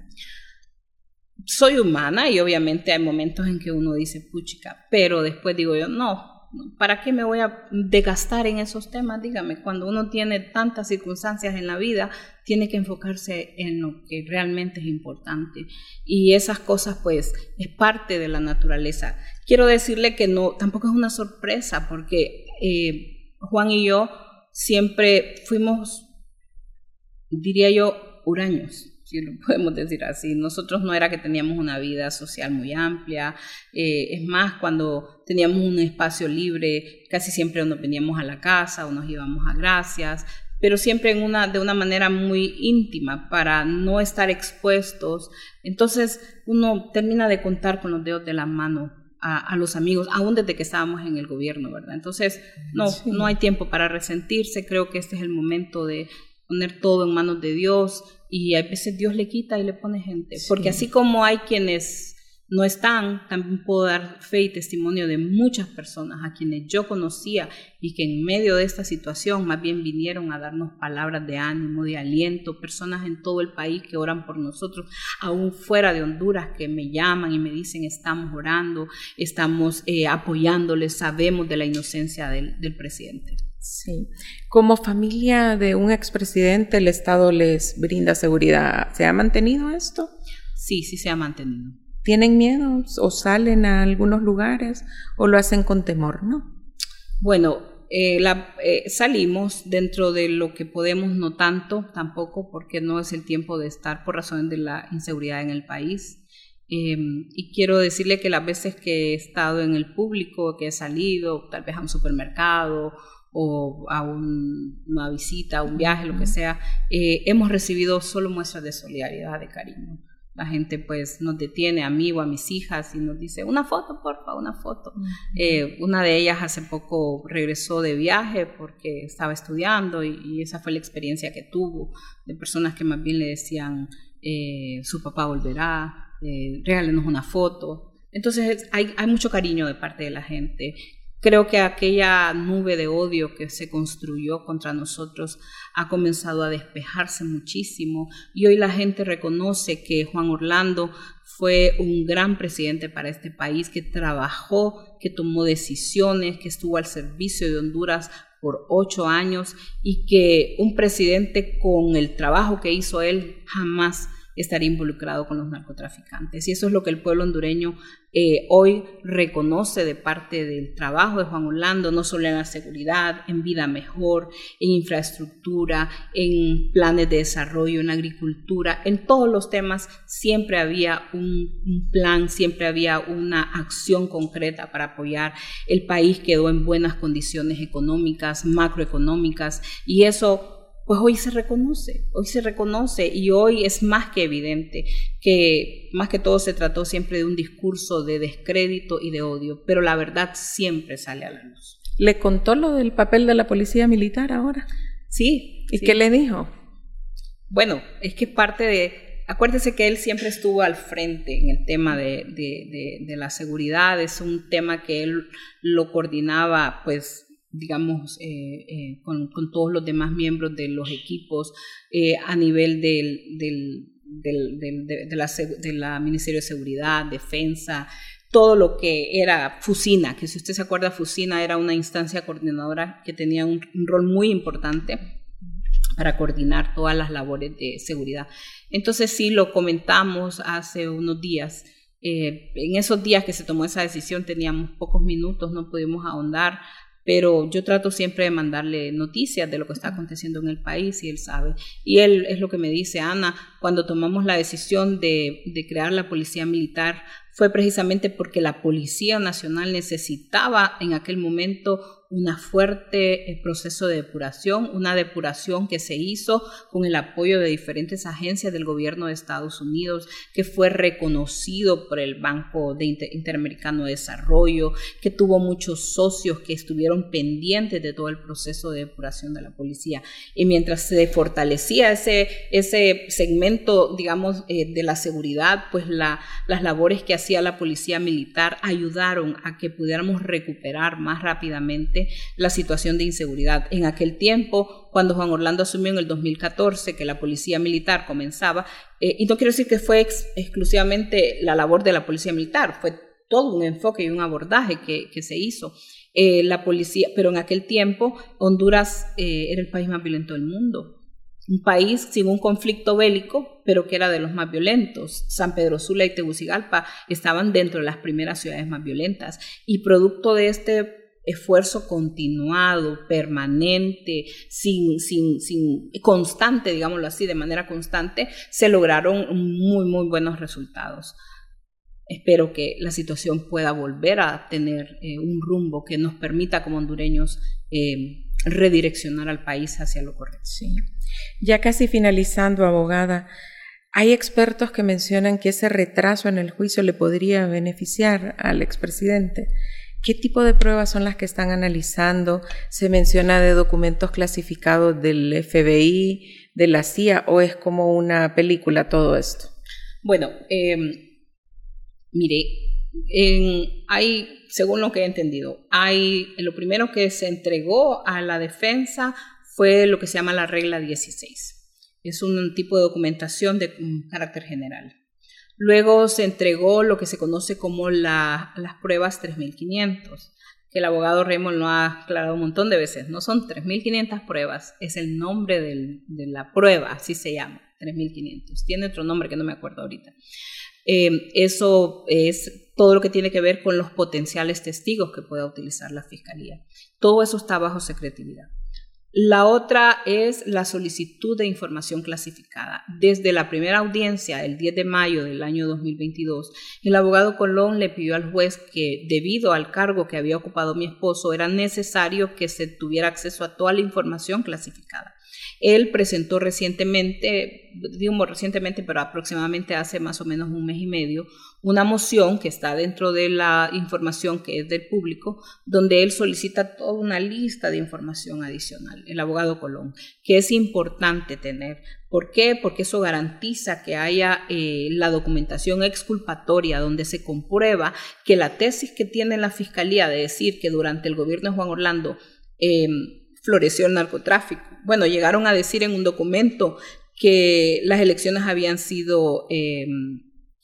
Soy humana y obviamente hay momentos en que uno dice, puchica, pero después digo yo, no, ¿para qué me voy a desgastar en esos temas? Dígame, cuando uno tiene tantas circunstancias en la vida, tiene que enfocarse en lo que realmente es importante. Y esas cosas, pues, es parte de la naturaleza. Quiero decirle que no, tampoco es una sorpresa, porque eh, Juan y yo siempre fuimos, diría yo, huraños. si lo <laughs> podemos decir así. Nosotros no era que teníamos una vida social muy amplia, eh, es más, cuando teníamos un espacio libre, casi siempre nos veníamos a la casa o nos íbamos a gracias, pero siempre de una manera muy íntima para no estar expuestos. Entonces uno termina de contar con los dedos de la mano a, los amigos, aún desde que estábamos en el gobierno, ¿verdad? Entonces, no, no hay tiempo para resentirse, creo que este es el momento de poner todo en manos de Dios y a veces Dios le quita y le pone gente, porque así como hay quienes no están, también puedo dar fe y testimonio de muchas personas a quienes yo conocía y que en medio de esta situación más bien vinieron a darnos palabras de ánimo, de aliento, personas en todo el país que oran por nosotros, aún fuera de Honduras que me llaman y me dicen estamos orando, estamos eh, apoyándoles, sabemos de la inocencia del, del presidente. Sí. Como familia de un expresidente, el Estado les brinda seguridad. ¿Se ha mantenido esto? Sí, sí se ha mantenido. ¿Tienen miedo o salen a algunos lugares o lo hacen con temor, no? Bueno, eh, eh, salimos dentro de lo que podemos, no tanto, tampoco, porque no es el tiempo de estar por razón de la inseguridad en el país. Em, y quiero decirle que las veces que he estado en el público, que he salido, tal vez a un supermercado o a una visita, a un viaje, lo que sea, eh, hemos recibido solo muestras de solidaridad, de cariño la gente pues nos detiene a mí o a mis hijas y nos dice, una foto, porfa, una foto. Eh, una de ellas hace poco regresó de viaje porque estaba estudiando y, esa fue la experiencia que tuvo de personas que más bien le decían, eh, su papá volverá, eh, regálenos una foto. Entonces hay, hay mucho cariño de parte de la gente Creo que aquella nube de odio que se construyó contra nosotros ha comenzado a despejarse muchísimo y hoy la gente reconoce que Juan Orlando fue un gran presidente para este país, que trabajó, que tomó decisiones, que estuvo al servicio de Honduras por ocho años y que un presidente con el trabajo que hizo él jamás estaría involucrado con los narcotraficantes. Y eso es lo que el pueblo hondureño eh, hoy reconoce de parte del trabajo de Juan Orlando, no solo en la seguridad, en vida mejor, en infraestructura, en planes de desarrollo, en agricultura, en todos los temas siempre había un, un plan, siempre había una acción concreta para apoyar. El país quedó en buenas condiciones económicas, macroeconómicas, y eso pues hoy se reconoce, hoy se reconoce y hoy es más que evidente que más que todo se trató siempre de un discurso de descrédito y de odio, pero la verdad siempre sale a la luz. ¿Le contó lo del papel de la policía militar ahora? Sí. ¿Y qué le dijo? Bueno, es que parte de, acuérdese que él siempre estuvo al frente en el tema de, de la seguridad, es un tema que él lo coordinaba pues digamos, eh, eh, con, todos los demás miembros de los equipos eh, a nivel del, del, de, la, de la Ministerio de Seguridad, Defensa, todo lo que era Fusina, que si usted se acuerda, Fusina era una instancia coordinadora que tenía un, rol muy importante para coordinar todas las labores de seguridad. Entonces sí, lo comentamos hace unos días. en esos días que se tomó esa decisión teníamos pocos minutos, no pudimos ahondar pero yo trato siempre de mandarle noticias de lo que está aconteciendo en el país y él sabe. Y él es lo que me dice, Ana, cuando tomamos la decisión de, de crear la policía militar, fue precisamente porque la Policía Nacional necesitaba en aquel momento un fuerte eh, proceso de depuración, una depuración que se hizo con el apoyo de diferentes agencias del gobierno de Estados Unidos, que fue reconocido por el Banco de Interamericano de Desarrollo, que tuvo muchos socios que estuvieron pendientes de todo el proceso de depuración de la policía. Y mientras se fortalecía ese, ese segmento, digamos, eh, de la seguridad, pues la, las labores que hacía la policía militar ayudaron a que pudiéramos recuperar más rápidamente la situación de inseguridad. En aquel tiempo, cuando Juan Orlando asumió en el 2014 que la policía militar comenzaba, eh, y no quiero decir que fue exclusivamente la labor de la policía militar, fue todo un enfoque y un abordaje que, se hizo. Eh, la policía, pero en aquel tiempo Honduras eh, era el país más violento del mundo un país sin un conflicto bélico, pero que era de los más violentos. San Pedro Sula y Tegucigalpa estaban dentro de las primeras ciudades más violentas y producto de este esfuerzo continuado, permanente, sin, sin, sin, constante, digámoslo así, de manera constante, se lograron muy, muy buenos resultados. Espero que la situación pueda volver a tener eh, un rumbo que nos permita como hondureños eh, redireccionar al país hacia lo correcto. Sí. Ya casi finalizando, abogada, hay expertos que mencionan que ese retraso en el juicio le podría beneficiar al expresidente. ¿Qué tipo de pruebas son las que están analizando? ¿Se menciona de documentos clasificados del FBI, de la CIA, o es como una película todo esto? Bueno, em, mire, hay, según lo que he entendido, hay lo primero que se entregó a la defensa fue lo que se llama la regla 16. Es un tipo de documentación de carácter general. Luego se entregó lo que se conoce como las pruebas 3500, que el abogado Raymond lo ha aclarado un montón de veces. No son 3500 pruebas, es el nombre de la prueba, así se llama, 3500. Tiene otro nombre que no me acuerdo ahorita. Eh, eso es todo lo que tiene que ver con los potenciales testigos que pueda utilizar la fiscalía. Todo eso está bajo secretividad. La otra es la solicitud de información clasificada. Desde la primera audiencia, el 10 de mayo del año 2022, el abogado Colón le pidió al juez que, debido al cargo que había ocupado mi esposo, era necesario que se tuviera acceso a toda la información clasificada. Él presentó recientemente, digo recientemente, pero aproximadamente hace más o menos un mes y medio, una moción que está dentro de la información que es del público, donde él solicita toda una lista de información adicional, el abogado Colón, que es importante tener. ¿Por qué? Porque eso garantiza que haya eh, la documentación exculpatoria donde se comprueba que la tesis que tiene la Fiscalía de decir que durante el gobierno de Juan Orlando eh, floreció el narcotráfico. Bueno, llegaron a decir en un documento que las elecciones habían sido eh,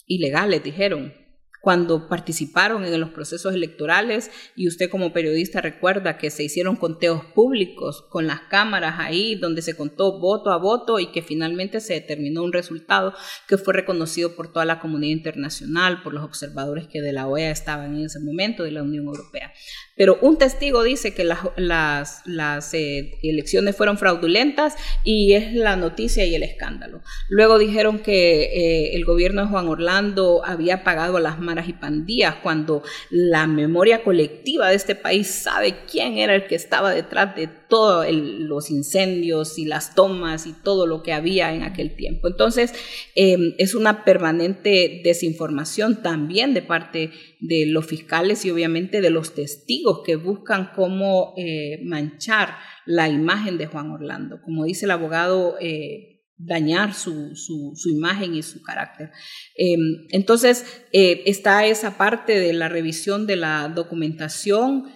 ilegales, dijeron cuando participaron en los procesos electorales y usted como periodista recuerda que se hicieron conteos públicos con las cámaras ahí donde se contó voto a voto y que finalmente se determinó un resultado que fue reconocido por toda la comunidad internacional, por los observadores que de la OEA estaban en ese momento, de la Unión Europea. Pero un testigo dice que las, eh, elecciones fueron fraudulentas y es la noticia y el escándalo. Luego dijeron que eh, el gobierno de Juan Orlando había pagado a las y pandillas, cuando la memoria colectiva de este país sabe quién era el que estaba detrás de todos los incendios y las tomas y todo lo que había en aquel tiempo. Entonces, em, es una permanente desinformación también de parte de los fiscales y obviamente de los testigos que buscan cómo eh, manchar la imagen de Juan Orlando. Como dice el abogado eh, dañar su, su, imagen y su carácter. Em, entonces, eh, está esa parte de la revisión de la documentación,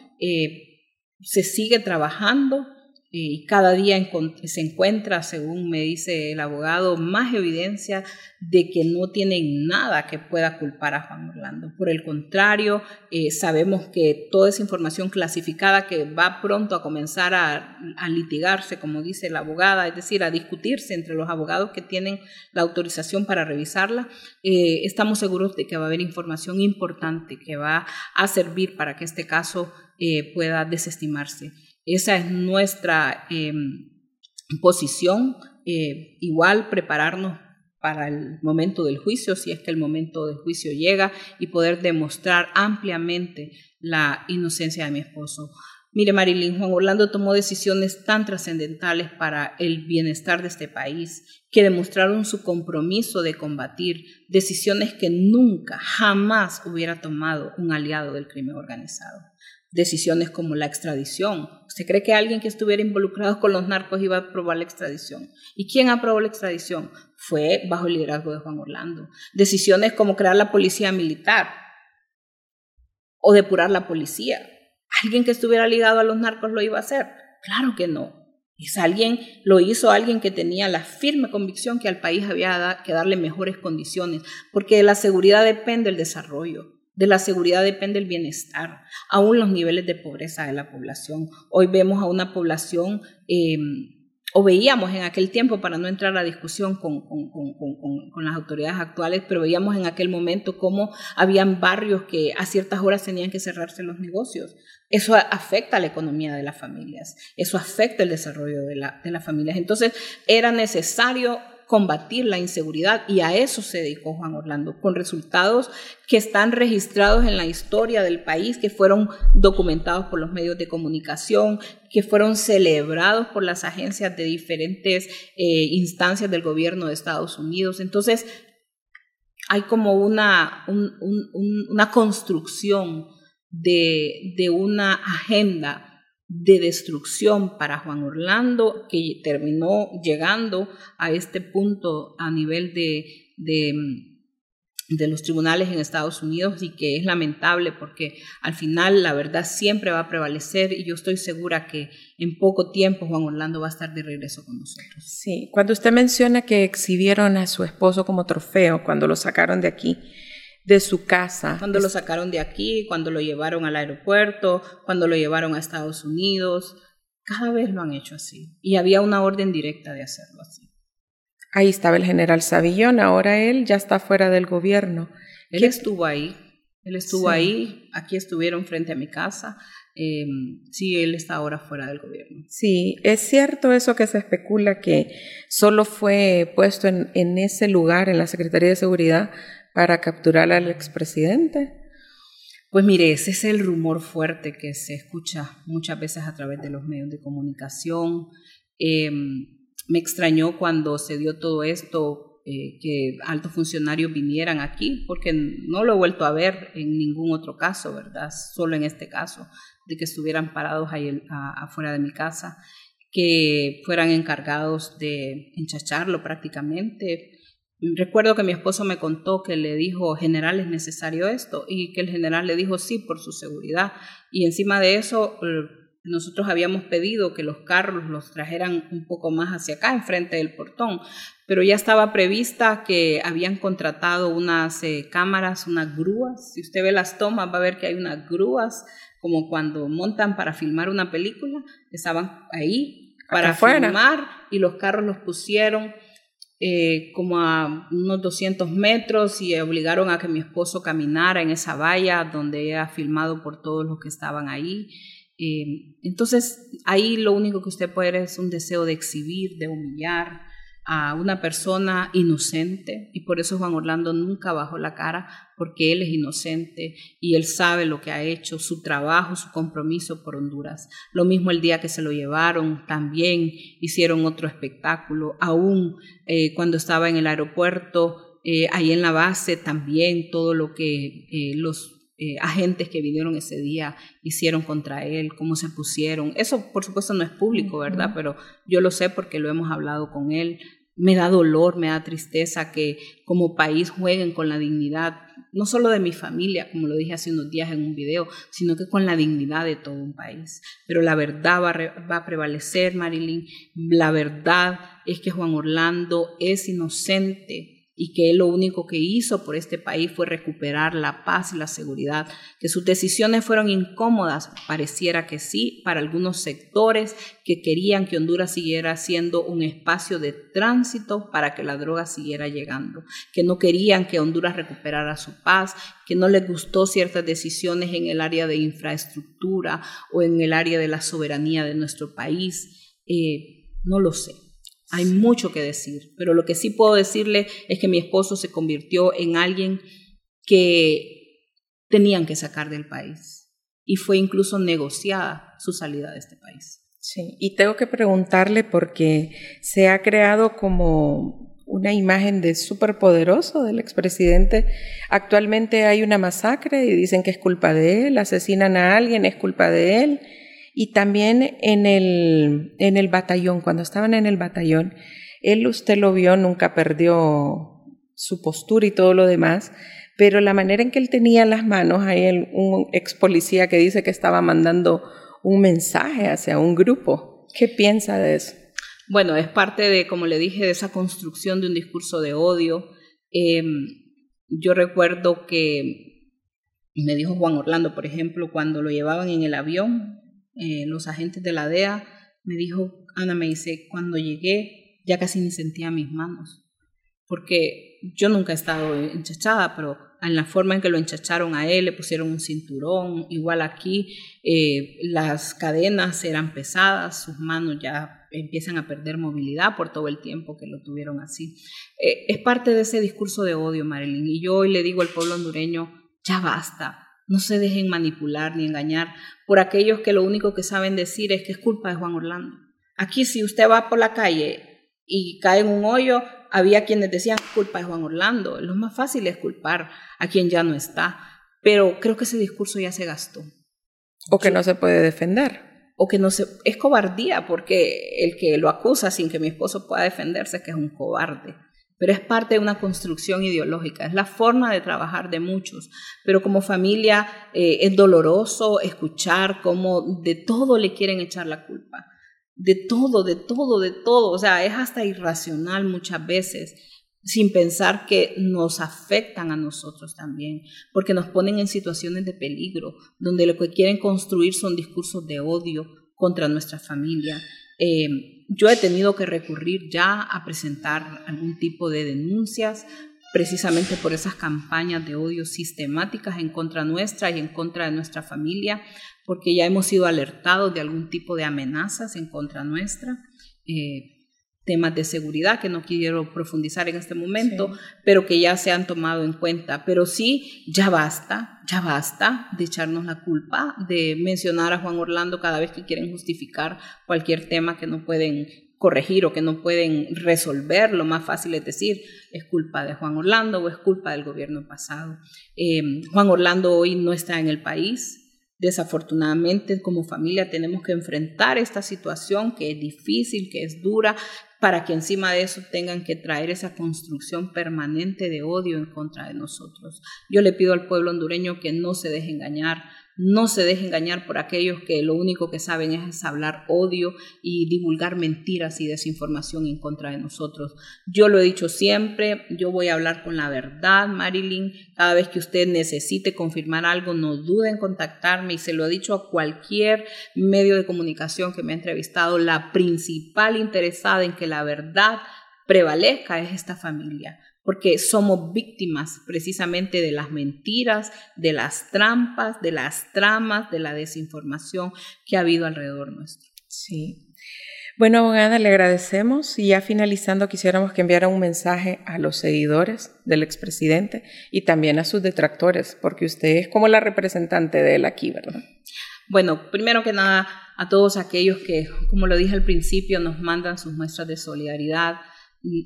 se sigue trabajando y cada día se encuentra, según me dice el abogado, más evidencia de que no tienen nada que pueda culpar a Juan Orlando. Por el contrario, eh, sabemos que toda esa información clasificada que va pronto a comenzar a, litigarse, como dice la abogada, es decir, a discutirse entre los abogados que tienen la autorización para revisarla, eh, estamos seguros de que va a haber información importante que va a servir para que este caso eh, pueda desestimarse. Esa es nuestra em, posición. Eh, igual prepararnos para el momento del juicio, si es que el momento del juicio llega, y poder demostrar ampliamente la inocencia de mi esposo. Mire, Marilyn, Juan Orlando tomó decisiones tan trascendentales para el bienestar de este país que demostraron su compromiso de combatir decisiones que nunca, jamás hubiera tomado un aliado del crimen organizado decisiones como la extradición. ¿Usted cree que alguien que estuviera involucrado con los narcos iba a aprobar la extradición? ¿Y quién aprobó la extradición? Fue bajo el liderazgo de Juan Orlando. Decisiones como crear la policía militar o depurar la policía. ¿Alguien que estuviera ligado a los narcos lo iba a hacer? Claro que no. Es alguien, lo hizo alguien que tenía la firme convicción que al país había que darle mejores condiciones, porque de la seguridad depende el desarrollo. De la seguridad depende el bienestar, aún los niveles de pobreza de la población. Hoy vemos a una población em, o veíamos en aquel tiempo, para no entrar a discusión con, las autoridades actuales, pero veíamos en aquel momento cómo habían barrios que a ciertas horas tenían que cerrarse los negocios. Eso afecta a la economía de las familias, eso afecta el desarrollo de, la, de las familias. Entonces, era necesario combatir la inseguridad y a eso se dedicó Juan Orlando, con resultados que están registrados en la historia del país, que fueron documentados por los medios de comunicación, que fueron celebrados por las agencias de diferentes eh, instancias del gobierno de Estados Unidos. Entonces, hay como una, una construcción de, de una agenda de destrucción para Juan Orlando, que terminó llegando a este punto a nivel de, de, de, los tribunales en Estados Unidos y que es lamentable porque al final la verdad siempre va a prevalecer y yo estoy segura que en poco tiempo Juan Orlando va a estar de regreso con nosotros. Sí, cuando usted menciona que exhibieron a su esposo como trofeo cuando lo sacaron de aquí, de su casa. Cuando lo sacaron de aquí, cuando lo llevaron al aeropuerto, cuando lo llevaron a Estados Unidos, cada vez lo han hecho así. Y había una orden directa de hacerlo así. Ahí estaba el general Savillón, ahora él ya está fuera del gobierno. Él estuvo ahí, él estuvo ahí, aquí estuvieron frente a mi casa. Em, sí, él está ahora fuera del gobierno. Sí, es cierto eso que se especula que solo fue puesto en, en ese lugar, en la Secretaría de Seguridad, para capturar al expresidente? Pues mire, ese es el rumor fuerte que se escucha muchas veces a través de los medios de comunicación. Em, me extrañó cuando se dio todo esto, eh, que altos funcionarios vinieran aquí, porque no lo he vuelto a ver en ningún otro caso, ¿verdad? Solo en este caso, de que estuvieran parados ahí afuera de mi casa, que fueran encargados de enchacharlo prácticamente, Recuerdo que mi esposo me contó que le dijo, general, ¿es necesario esto? Y que el general le dijo sí por su seguridad. Y encima de eso, eh, nosotros habíamos pedido que los carros los trajeran un poco más hacia acá, enfrente del portón, pero ya estaba prevista que habían contratado unas eh, cámaras, unas grúas. Si usted ve las tomas, va a ver que hay unas grúas, como cuando montan para filmar una película, estaban ahí para filmar y los carros los pusieron eh, como a unos 200 metros y obligaron a que mi esposo caminara en esa valla donde era filmado por todos los que estaban ahí. Eh, entonces ahí lo único que usted puede es un deseo de exhibir, de humillar, a una persona inocente y por eso Juan Orlando nunca bajó la cara porque él es inocente y él sabe lo que ha hecho, su trabajo, su compromiso por Honduras. Lo mismo el día que se lo llevaron, también hicieron otro espectáculo, aún eh, cuando estaba en el aeropuerto, eh, ahí en la base también todo lo que eh, los agentes que vinieron ese día hicieron contra él, cómo se pusieron. Eso, por supuesto, no es público, ¿verdad? Pero yo lo sé porque lo hemos hablado con él me da dolor, me da tristeza que como país jueguen con la dignidad, no solo de mi familia, como lo dije hace unos días en un video, sino que con la dignidad de todo un país. Pero la verdad va a, va a prevalecer, Marilyn. La verdad es que Juan Orlando es inocente y que él lo único que hizo por este país fue recuperar la paz y la seguridad, que sus decisiones fueron incómodas, pareciera que sí, para algunos sectores que querían que Honduras siguiera siendo un espacio de tránsito para que la droga siguiera llegando, que no querían que Honduras recuperara su paz, que no les gustó ciertas decisiones en el área de infraestructura o en el área de la soberanía de nuestro país. Eh, no lo sé. Hay mucho que decir, pero lo que sí puedo decirle es que mi esposo se convirtió en alguien que tenían que sacar del país y fue incluso negociada su salida de este país. Sí, y tengo que preguntarle porque se ha creado como una imagen de superpoderoso del expresidente. Actualmente hay una masacre y dicen que es culpa de él, asesinan a alguien, es culpa de él. Y también en el, en el batallón, cuando estaban en el batallón, él usted lo vio, nunca perdió su postura y todo lo demás, pero la manera en que él tenía las manos, hay un ex policía que dice que estaba mandando un mensaje hacia un grupo. ¿Qué piensa de eso? Bueno, es parte de, como le dije, de esa construcción de un discurso de odio. Em, yo recuerdo que me dijo Juan Orlando, por ejemplo, cuando lo llevaban en el avión, eh, los agentes de la DEA, me dijo, Ana me dice, cuando llegué ya casi ni sentía mis manos, porque yo nunca he estado enchachada, pero en la forma en que lo enchacharon a él, le pusieron un cinturón, igual aquí eh, las cadenas eran pesadas, sus manos ya empiezan a perder movilidad por todo el tiempo que lo tuvieron así. Eh, es parte de ese discurso de odio, Marilyn, y yo hoy le digo al pueblo hondureño, ya basta, no se dejen manipular ni engañar por aquellos que lo único que saben decir es que es culpa de Juan Orlando. Aquí si usted va por la calle y cae en un hoyo, había quienes decían culpa de Juan Orlando. Lo más fácil es culpar a quien ya no está. Pero creo que ese discurso ya se gastó. O que no se puede defender. O que no se... Es cobardía porque el que lo acusa sin que mi esposo pueda defenderse es que es un cobarde pero es parte de una construcción ideológica, es la forma de trabajar de muchos, pero como familia eh, es doloroso escuchar cómo de todo le quieren echar la culpa, de todo, de todo, de todo, o sea, es hasta irracional muchas veces, sin pensar que nos afectan a nosotros también, porque nos ponen en situaciones de peligro, donde lo que quieren construir son discursos de odio contra nuestra familia. Eh, yo he tenido que recurrir ya a presentar algún tipo de denuncias precisamente por esas campañas de odio sistemáticas en contra nuestra y en contra de nuestra familia, porque ya hemos sido alertados de algún tipo de amenazas en contra nuestra. Eh, temas de seguridad que no quiero profundizar en este momento, pero que ya se han tomado en cuenta. Pero sí, ya basta, ya basta de echarnos la culpa, de mencionar a Juan Orlando cada vez que quieren justificar cualquier tema que no pueden corregir o que no pueden resolver, lo más fácil es decir, es culpa de Juan Orlando o es culpa del gobierno pasado. Eh, Juan Orlando hoy no está en el país, Desafortunadamente, como familia tenemos que enfrentar esta situación que es difícil, que es dura, para que encima de eso tengan que traer esa construcción permanente de odio en contra de nosotros. Yo le pido al pueblo hondureño que no se deje engañar, no se deje engañar por aquellos que lo único que saben es hablar odio y divulgar mentiras y desinformación en contra de nosotros. Yo lo he dicho siempre, yo voy a hablar con la verdad, Marilyn. Cada vez que usted necesite confirmar algo, no dude en contactarme y se lo he dicho a cualquier medio de comunicación que me ha entrevistado. La principal interesada en que la verdad prevalezca es esta familia porque somos víctimas precisamente de las mentiras, de las trampas, de las tramas, de la desinformación que ha habido alrededor nuestro. Sí. Bueno, abogada, le agradecemos y ya finalizando quisiéramos que enviara un mensaje a los seguidores del expresidente y también a sus detractores, porque usted es como la representante de él aquí, ¿verdad? Bueno, primero que nada, a todos aquellos que, como lo dije al principio, nos mandan sus muestras de solidaridad,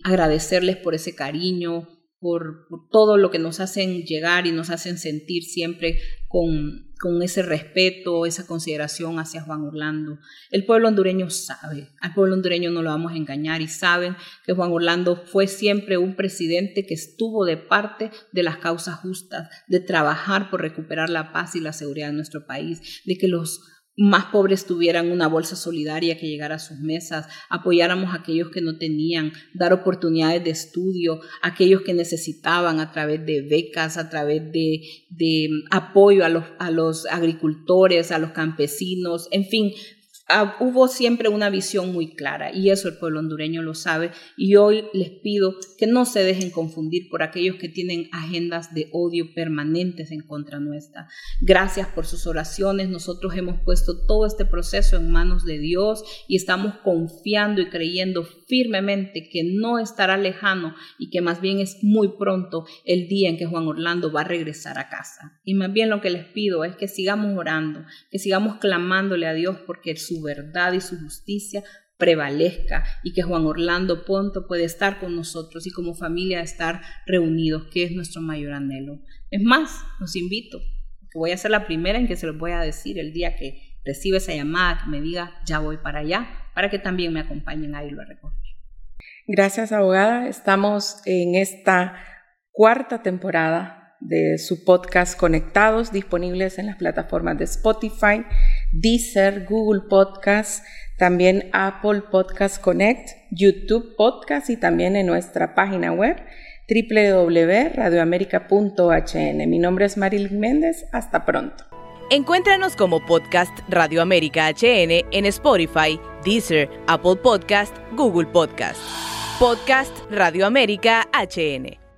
agradecerles por ese cariño, por, todo lo que nos hacen llegar y nos hacen sentir siempre con, con, ese respeto, esa consideración hacia Juan Orlando. El pueblo hondureño sabe, al pueblo hondureño no lo vamos a engañar y saben que Juan Orlando fue siempre un presidente que estuvo de parte de las causas justas, de trabajar por recuperar la paz y la seguridad de nuestro país, de que los más pobres tuvieran una bolsa solidaria que llegara a sus mesas, apoyáramos a aquellos que no tenían, dar oportunidades de estudio a aquellos que necesitaban a través de becas, a través de, de apoyo a los, a los agricultores, a los campesinos, en fin, Ah, hubo siempre una visión muy clara y eso el pueblo hondureño lo sabe y hoy les pido que no se dejen confundir por aquellos que tienen agendas de odio permanentes en contra nuestra. Gracias por sus oraciones, nosotros hemos puesto todo este proceso en manos de Dios y estamos confiando y creyendo firmemente que no estará lejano y que más bien es muy pronto el día en que Juan Orlando va a regresar a casa. Y más bien lo que les pido es que sigamos orando, que sigamos clamándole a Dios porque su verdad y su justicia prevalezca y que Juan Orlando pronto puede estar con nosotros y como familia estar reunidos, que es nuestro mayor anhelo. Es más, los invito, que voy a ser la primera en que se los voy a decir el día que reciba esa llamada, me diga, ya voy para allá, para que también me acompañen a irlo a recoger. Gracias, abogada. Estamos en esta cuarta temporada de su podcast Conectados, disponibles en las plataformas de Spotify, Deezer, Google Podcast, también Apple Podcast Connect, YouTube Podcast y también en nuestra página web www.radioamerica.hn. Mi nombre es Marilyn Méndez. Hasta pronto. Encuéntranos como Podcast Radio América HN en Spotify, Deezer, Apple Podcast, Google Podcast. Podcast Radio América HN.